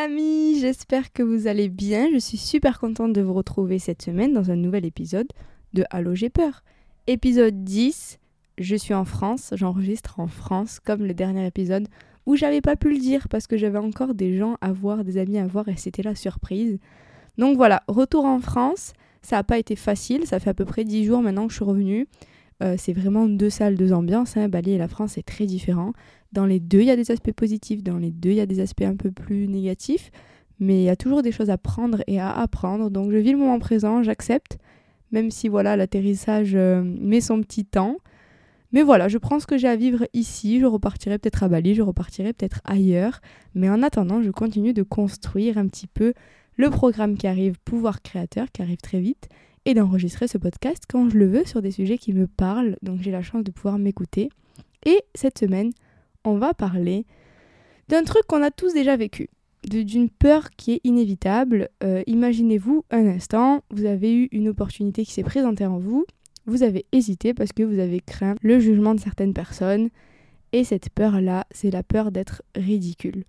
Amis, j'espère que vous allez bien. Je suis super contente de vous retrouver cette semaine dans un nouvel épisode de Allô j'ai peur. Épisode 10, je suis en France, j'enregistre en France comme le dernier épisode où j'avais pas pu le dire parce que j'avais encore des gens à voir, des amis à voir et c'était la surprise. Donc voilà, retour en France, ça n'a pas été facile, ça fait à peu près 10 jours maintenant que je suis revenue. Euh, c'est vraiment deux salles, deux ambiances. Hein. Bali et la France, c'est très différent. Dans les deux, il y a des aspects positifs, dans les deux, il y a des aspects un peu plus négatifs. Mais il y a toujours des choses à prendre et à apprendre. Donc je vis le moment présent, j'accepte. Même si voilà, l'atterrissage euh, met son petit temps. Mais voilà, je prends ce que j'ai à vivre ici. Je repartirai peut-être à Bali, je repartirai peut-être ailleurs. Mais en attendant, je continue de construire un petit peu le programme qui arrive, Pouvoir Créateur, qui arrive très vite et d'enregistrer ce podcast quand je le veux sur des sujets qui me parlent. Donc j'ai la chance de pouvoir m'écouter. Et cette semaine, on va parler d'un truc qu'on a tous déjà vécu, d'une peur qui est inévitable. Euh, Imaginez-vous un instant, vous avez eu une opportunité qui s'est présentée en vous, vous avez hésité parce que vous avez craint le jugement de certaines personnes. Et cette peur-là, c'est la peur d'être ridicule.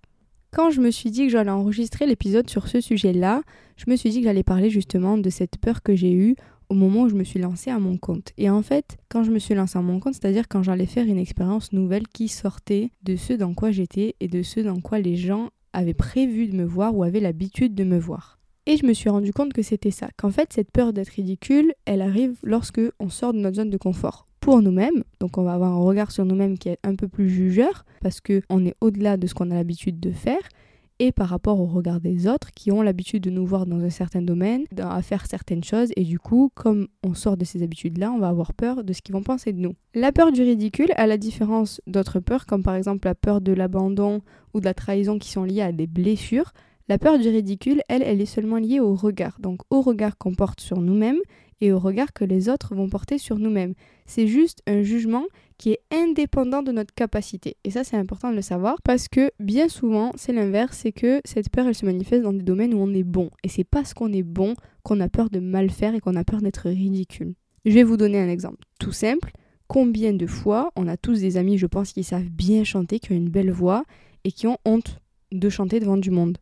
Quand je me suis dit que j'allais enregistrer l'épisode sur ce sujet-là, je me suis dit que j'allais parler justement de cette peur que j'ai eue au moment où je me suis lancée à mon compte. Et en fait, quand je me suis lancée à mon compte, c'est-à-dire quand j'allais faire une expérience nouvelle qui sortait de ce dans quoi j'étais et de ce dans quoi les gens avaient prévu de me voir ou avaient l'habitude de me voir. Et je me suis rendu compte que c'était ça, qu'en fait cette peur d'être ridicule, elle arrive lorsque on sort de notre zone de confort pour nous-mêmes, donc on va avoir un regard sur nous-mêmes qui est un peu plus jugeur parce que on est au-delà de ce qu'on a l'habitude de faire et par rapport au regard des autres qui ont l'habitude de nous voir dans un certain domaine, à faire certaines choses, et du coup, comme on sort de ces habitudes-là, on va avoir peur de ce qu'ils vont penser de nous. La peur du ridicule, à la différence d'autres peurs, comme par exemple la peur de l'abandon ou de la trahison qui sont liées à des blessures, la peur du ridicule, elle, elle est seulement liée au regard, donc au regard qu'on porte sur nous-mêmes et au regard que les autres vont porter sur nous-mêmes. C'est juste un jugement qui est indépendant de notre capacité. Et ça, c'est important de le savoir parce que bien souvent, c'est l'inverse, c'est que cette peur, elle se manifeste dans des domaines où on est bon. Et c'est parce qu'on est bon qu'on a peur de mal faire et qu'on a peur d'être ridicule. Je vais vous donner un exemple tout simple. Combien de fois, on a tous des amis, je pense, qui savent bien chanter, qui ont une belle voix et qui ont honte de chanter devant du monde?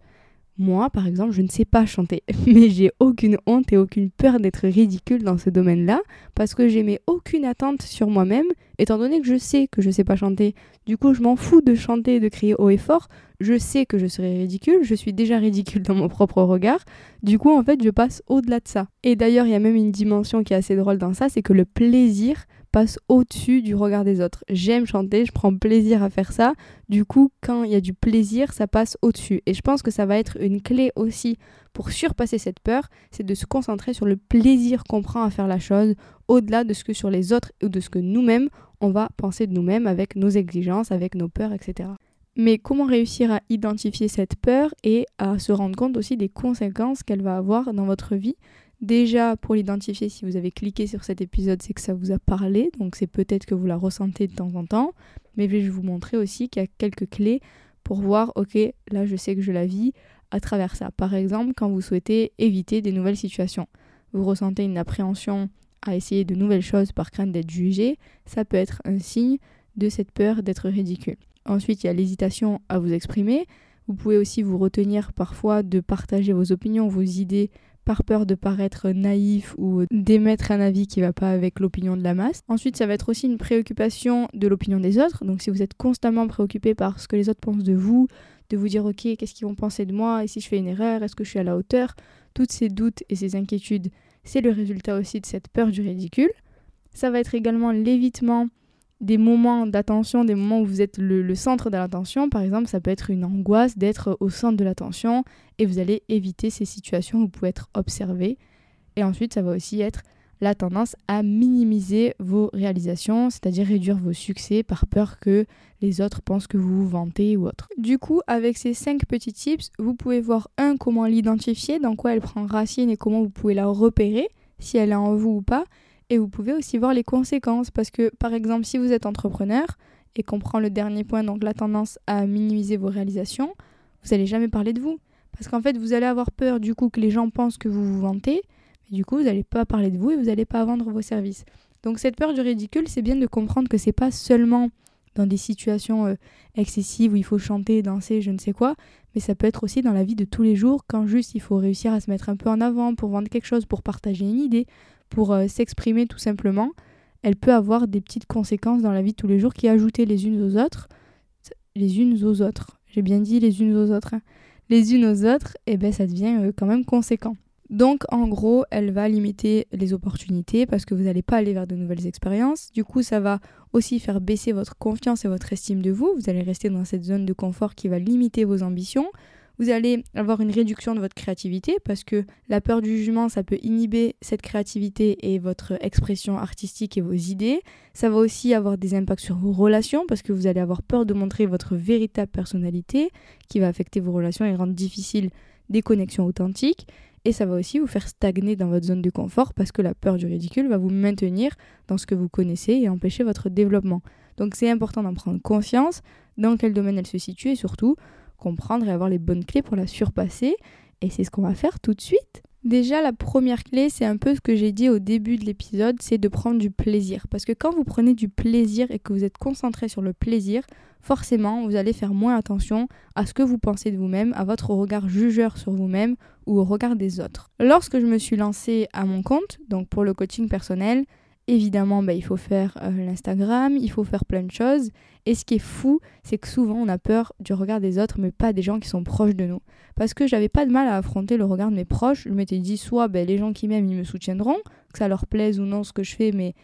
Moi, par exemple, je ne sais pas chanter, mais j'ai aucune honte et aucune peur d'être ridicule dans ce domaine-là, parce que j'ai mets aucune attente sur moi-même, étant donné que je sais que je ne sais pas chanter. Du coup, je m'en fous de chanter de crier haut et fort. Je sais que je serai ridicule, je suis déjà ridicule dans mon propre regard. Du coup, en fait, je passe au-delà de ça. Et d'ailleurs, il y a même une dimension qui est assez drôle dans ça, c'est que le plaisir passe au-dessus du regard des autres. J'aime chanter, je prends plaisir à faire ça. Du coup, quand il y a du plaisir, ça passe au-dessus. Et je pense que ça va être une clé aussi pour surpasser cette peur, c'est de se concentrer sur le plaisir qu'on prend à faire la chose, au-delà de ce que sur les autres ou de ce que nous-mêmes, on va penser de nous-mêmes avec nos exigences, avec nos peurs, etc. Mais comment réussir à identifier cette peur et à se rendre compte aussi des conséquences qu'elle va avoir dans votre vie? Déjà, pour l'identifier, si vous avez cliqué sur cet épisode, c'est que ça vous a parlé, donc c'est peut-être que vous la ressentez de temps en temps. Mais je vais vous montrer aussi qu'il y a quelques clés pour voir, ok, là je sais que je la vis à travers ça. Par exemple, quand vous souhaitez éviter des nouvelles situations, vous ressentez une appréhension à essayer de nouvelles choses par crainte d'être jugé, ça peut être un signe de cette peur d'être ridicule. Ensuite, il y a l'hésitation à vous exprimer. Vous pouvez aussi vous retenir parfois de partager vos opinions, vos idées par peur de paraître naïf ou d'émettre un avis qui va pas avec l'opinion de la masse. Ensuite, ça va être aussi une préoccupation de l'opinion des autres. Donc si vous êtes constamment préoccupé par ce que les autres pensent de vous, de vous dire OK, qu'est-ce qu'ils vont penser de moi? Et si je fais une erreur, est-ce que je suis à la hauteur? Toutes ces doutes et ces inquiétudes, c'est le résultat aussi de cette peur du ridicule. Ça va être également l'évitement des moments d'attention, des moments où vous êtes le, centre de l'attention. Par exemple, ça peut être une angoisse d'être au centre de l'attention et vous allez éviter ces situations où vous pouvez être observé. Et ensuite, ça va aussi être la tendance à minimiser vos réalisations, c'est-à-dire réduire vos succès par peur que les autres pensent que vous vous vantez ou autre. Du coup, avec ces cinq petits tips, vous pouvez voir un comment l'identifier, dans quoi elle prend racine et comment vous pouvez la repérer, si elle est en vous ou pas, et vous pouvez aussi voir les conséquences parce que par exemple si vous êtes entrepreneur et qu'on prend le dernier point, donc la tendance à minimiser vos réalisations, vous n'allez jamais parler de vous. Parce qu'en fait, vous allez avoir peur du coup que les gens pensent que vous vous vantez, mais du coup, vous n'allez pas parler de vous et vous n'allez pas vendre vos services. Donc cette peur du ridicule, c'est bien de comprendre que c'est pas seulement dans des situations euh, excessives où il faut chanter, danser, je ne sais quoi, mais ça peut être aussi dans la vie de tous les jours quand juste il faut réussir à se mettre un peu en avant pour vendre quelque chose, pour partager une idée, pour euh, s'exprimer tout simplement, elle peut avoir des petites conséquences dans la vie de tous les jours qui ajoutées les unes aux autres, les unes aux autres, j'ai bien dit les unes aux autres, hein. les unes aux autres, et eh ben ça devient euh, quand même conséquent. Donc en gros, elle va limiter les opportunités parce que vous n'allez pas aller vers de nouvelles expériences. Du coup, ça va aussi faire baisser votre confiance et votre estime de vous. Vous allez rester dans cette zone de confort qui va limiter vos ambitions. Vous allez avoir une réduction de votre créativité parce que la peur du jugement, ça peut inhiber cette créativité et votre expression artistique et vos idées. Ça va aussi avoir des impacts sur vos relations parce que vous allez avoir peur de montrer votre véritable personnalité qui va affecter vos relations et rendre difficile des connexions authentiques. Et ça va aussi vous faire stagner dans votre zone de confort parce que la peur du ridicule va vous maintenir dans ce que vous connaissez et empêcher votre développement. Donc c'est important d'en prendre conscience, dans quel domaine elle se situe et surtout comprendre et avoir les bonnes clés pour la surpasser. Et c'est ce qu'on va faire tout de suite. Déjà, la première clé, c'est un peu ce que j'ai dit au début de l'épisode, c'est de prendre du plaisir. Parce que quand vous prenez du plaisir et que vous êtes concentré sur le plaisir, forcément, vous allez faire moins attention à ce que vous pensez de vous-même, à votre regard jugeur sur vous-même au regard des autres. Lorsque je me suis lancée à mon compte, donc pour le coaching personnel, Évidemment, bah, il faut faire euh, l'Instagram, il faut faire plein de choses. Et ce qui est fou, c'est que souvent on a peur du regard des autres, mais pas des gens qui sont proches de nous. Parce que j'avais pas de mal à affronter le regard de mes proches. Je m'étais dit, soit bah, les gens qui m'aiment, ils me soutiendront, que ça leur plaise ou non ce que je fais, mais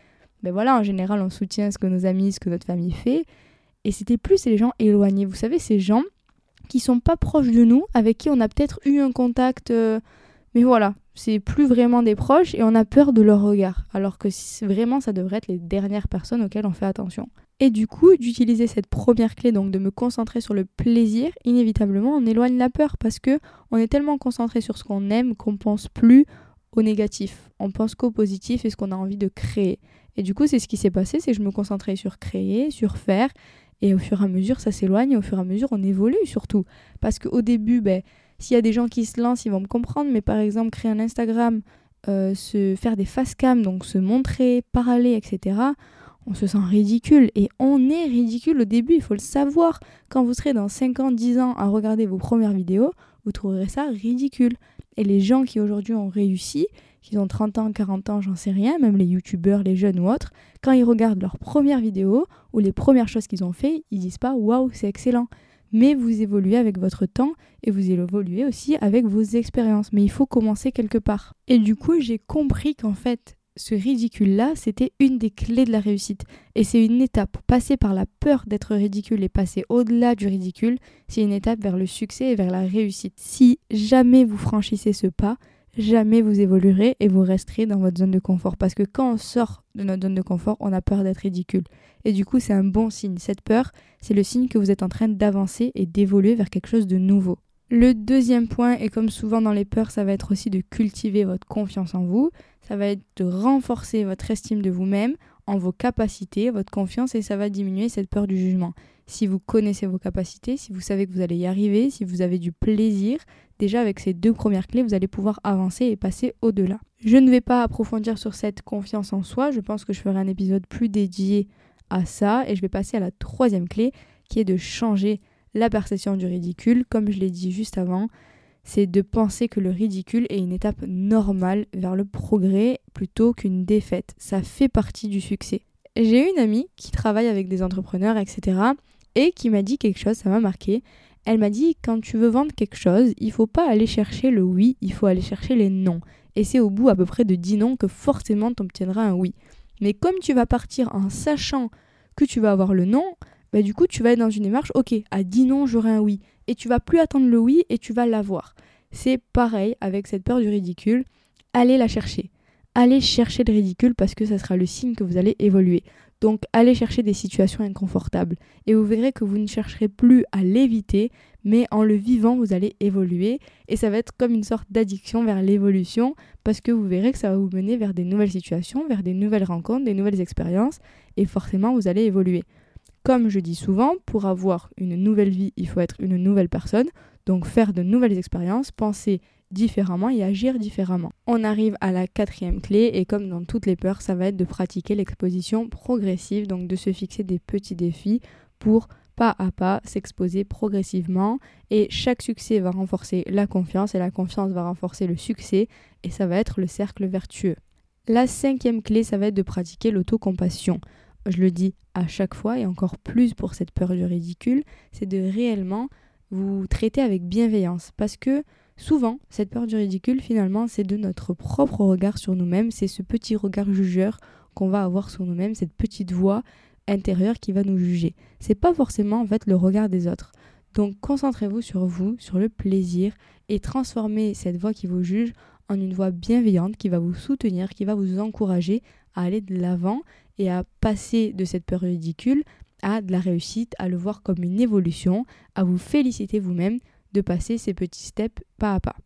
ben voilà, en général, on soutient ce que nos amis, ce que notre famille fait. Et c'était plus les gens éloignés. Vous savez, ces gens qui sont pas proches de nous, avec qui on a peut-être eu un contact. Euh, mais voilà, c'est plus vraiment des proches et on a peur de leur regard. Alors que vraiment, ça devrait être les dernières personnes auxquelles on fait attention. Et du coup, d'utiliser cette première clé, donc de me concentrer sur le plaisir, inévitablement, on éloigne la peur parce que on est tellement concentré sur ce qu'on aime qu'on pense plus au négatif. On pense qu'au positif et ce qu'on a envie de créer. Et du coup, c'est ce qui s'est passé, c'est que je me concentrais sur créer, sur faire, et au fur et à mesure, ça s'éloigne, au fur et à mesure, on évolue surtout. Parce qu'au début, ben, s'il y a des gens qui se lancent, ils vont me comprendre, mais par exemple, créer un Instagram, euh, se faire des face cam, donc se montrer, parler, etc., on se sent ridicule. Et on est ridicule au début, il faut le savoir. Quand vous serez dans 5 ans, 10 ans à regarder vos premières vidéos, vous trouverez ça ridicule. Et les gens qui aujourd'hui ont réussi, qui ont 30 ans, 40 ans, j'en sais rien, même les youtubeurs, les jeunes ou autres, quand ils regardent leurs premières vidéos ou les premières choses qu'ils ont fait, ils disent pas waouh, c'est excellent mais vous évoluez avec votre temps et vous évoluez aussi avec vos expériences. Mais il faut commencer quelque part. Et du coup, j'ai compris qu'en fait, ce ridicule-là, c'était une des clés de la réussite. Et c'est une étape. Passer par la peur d'être ridicule et passer au-delà du ridicule, c'est une étape vers le succès et vers la réussite. Si jamais vous franchissez ce pas, jamais vous évoluerez et vous resterez dans votre zone de confort. Parce que quand on sort de notre zone de confort, on a peur d'être ridicule. Et du coup, c'est un bon signe. Cette peur, c'est le signe que vous êtes en train d'avancer et d'évoluer vers quelque chose de nouveau. Le deuxième point, et comme souvent dans les peurs, ça va être aussi de cultiver votre confiance en vous. Ça va être de renforcer votre estime de vous-même, en vos capacités, votre confiance, et ça va diminuer cette peur du jugement. Si vous connaissez vos capacités, si vous savez que vous allez y arriver, si vous avez du plaisir, déjà avec ces deux premières clés, vous allez pouvoir avancer et passer au-delà. Je ne vais pas approfondir sur cette confiance en soi, je pense que je ferai un épisode plus dédié à ça, et je vais passer à la troisième clé, qui est de changer la perception du ridicule, comme je l'ai dit juste avant, c'est de penser que le ridicule est une étape normale vers le progrès plutôt qu'une défaite. Ça fait partie du succès. J'ai une amie qui travaille avec des entrepreneurs, etc. et qui m'a dit quelque chose, ça m'a marqué. Elle m'a dit quand tu veux vendre quelque chose, il faut pas aller chercher le oui, il faut aller chercher les non. Et c'est au bout à peu près de 10 non que forcément tu obtiendras un oui. Mais comme tu vas partir en sachant que tu vas avoir le non, bah du coup tu vas être dans une démarche, ok, à 10 non j'aurai un oui. Et tu vas plus attendre le oui et tu vas l'avoir. C'est pareil avec cette peur du ridicule, allez la chercher. Allez chercher le ridicule parce que ça sera le signe que vous allez évoluer. Donc allez chercher des situations inconfortables et vous verrez que vous ne chercherez plus à l'éviter, mais en le vivant, vous allez évoluer et ça va être comme une sorte d'addiction vers l'évolution parce que vous verrez que ça va vous mener vers des nouvelles situations, vers des nouvelles rencontres, des nouvelles expériences et forcément vous allez évoluer. Comme je dis souvent, pour avoir une nouvelle vie, il faut être une nouvelle personne, donc faire de nouvelles expériences, penser différemment et agir différemment. On arrive à la quatrième clé et comme dans toutes les peurs, ça va être de pratiquer l'exposition progressive, donc de se fixer des petits défis pour pas à pas s'exposer progressivement et chaque succès va renforcer la confiance et la confiance va renforcer le succès et ça va être le cercle vertueux. La cinquième clé, ça va être de pratiquer l'autocompassion. Je le dis à chaque fois et encore plus pour cette peur du ridicule, c'est de réellement vous traiter avec bienveillance parce que Souvent, cette peur du ridicule, finalement, c'est de notre propre regard sur nous-mêmes, c'est ce petit regard jugeur qu'on va avoir sur nous-mêmes, cette petite voix intérieure qui va nous juger. C'est pas forcément en le regard des autres. Donc concentrez-vous sur vous, sur le plaisir et transformez cette voix qui vous juge en une voix bienveillante qui va vous soutenir, qui va vous encourager à aller de l'avant et à passer de cette peur ridicule à de la réussite, à le voir comme une évolution, à vous féliciter vous-même de passer ces petits steps pas à pas.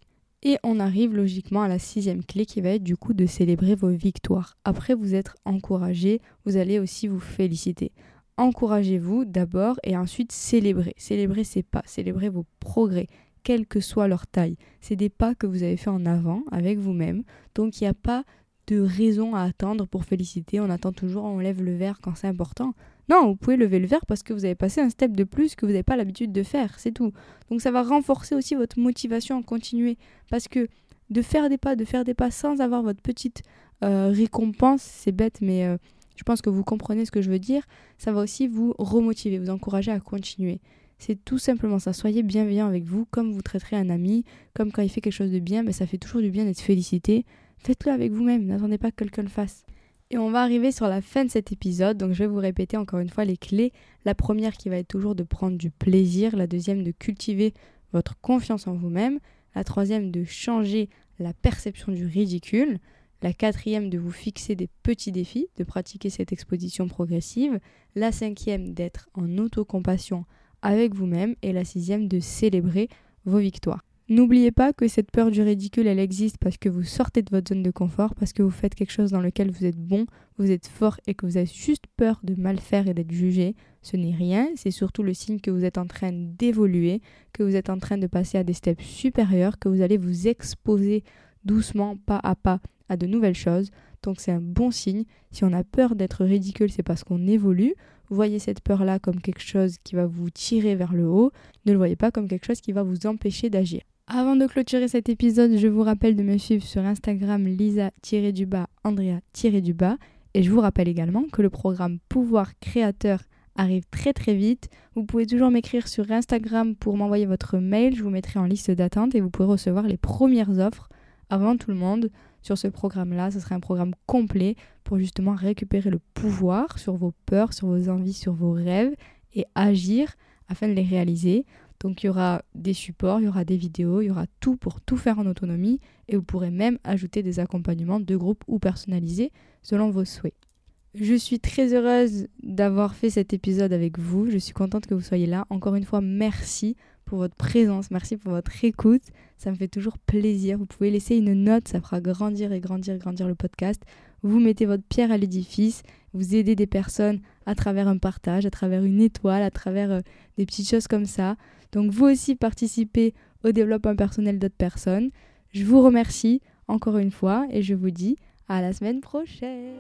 Et on arrive logiquement à la sixième clé qui va être du coup de célébrer vos victoires. Après vous être encouragé, vous allez aussi vous féliciter. Encouragez-vous d'abord et ensuite célébrez. Célébrez ces pas, célébrez vos progrès, quelle que soit leur taille. C'est des pas que vous avez fait en avant avec vous-même. Donc il n'y a pas de raison à attendre pour féliciter. On attend toujours, on lève le verre quand c'est important. Non, vous pouvez lever le verre parce que vous avez passé un step de plus que vous n'avez pas l'habitude de faire, c'est tout. Donc ça va renforcer aussi votre motivation à continuer. Parce que de faire des pas, de faire des pas sans avoir votre petite euh, récompense, c'est bête, mais euh, je pense que vous comprenez ce que je veux dire, ça va aussi vous remotiver, vous encourager à continuer. C'est tout simplement ça. Soyez bienveillant avec vous, comme vous traiterez un ami, comme quand il fait quelque chose de bien, mais ça fait toujours du bien d'être félicité. Faites-le avec vous-même, n'attendez pas que quelqu'un le fasse. Et on va arriver sur la fin de cet épisode, donc je vais vous répéter encore une fois les clés. La première qui va être toujours de prendre du plaisir, la deuxième de cultiver votre confiance en vous-même, la troisième de changer la perception du ridicule, la quatrième de vous fixer des petits défis, de pratiquer cette exposition progressive, la cinquième d'être en autocompassion avec vous-même et la sixième de célébrer vos victoires. N'oubliez pas que cette peur du ridicule, elle existe parce que vous sortez de votre zone de confort, parce que vous faites quelque chose dans lequel vous êtes bon, vous êtes fort et que vous avez juste peur de mal faire et d'être jugé. Ce n'est rien, c'est surtout le signe que vous êtes en train d'évoluer, que vous êtes en train de passer à des steps supérieurs, que vous allez vous exposer doucement, pas à pas, à de nouvelles choses. Donc c'est un bon signe. Si on a peur d'être ridicule, c'est parce qu'on évolue. Voyez cette peur-là comme quelque chose qui va vous tirer vers le haut. Ne le voyez pas comme quelque chose qui va vous empêcher d'agir. Avant de clôturer cet épisode, je vous rappelle de me suivre sur Instagram lisa-du-bas, andrea-du-bas. Et je vous rappelle également que le programme Pouvoir Créateur arrive très très vite. Vous pouvez toujours m'écrire sur Instagram pour m'envoyer votre mail. Je vous mettrai en liste d'attente et vous pourrez recevoir les premières offres avant tout le monde sur ce programme-là. Ce sera un programme complet pour justement récupérer le pouvoir sur vos peurs, sur vos envies, sur vos rêves et agir afin de les réaliser. Donc il y aura des supports, il y aura des vidéos, il y aura tout pour tout faire en autonomie et vous pourrez même ajouter des accompagnements de groupe ou personnalisés selon vos souhaits. Je suis très heureuse d'avoir fait cet épisode avec vous. Je suis contente que vous soyez là. Encore une fois, merci pour votre présence, merci pour votre écoute. Ça me fait toujours plaisir. Vous pouvez laisser une note, ça fera grandir et grandir et grandir le podcast. Vous mettez votre pierre à l'édifice, vous aidez des personnes à travers un partage, à travers une étoile, à travers euh, des petites choses comme ça. Donc vous aussi participez au développement personnel d'autres personnes. Je vous remercie encore une fois et je vous dis à la semaine prochaine.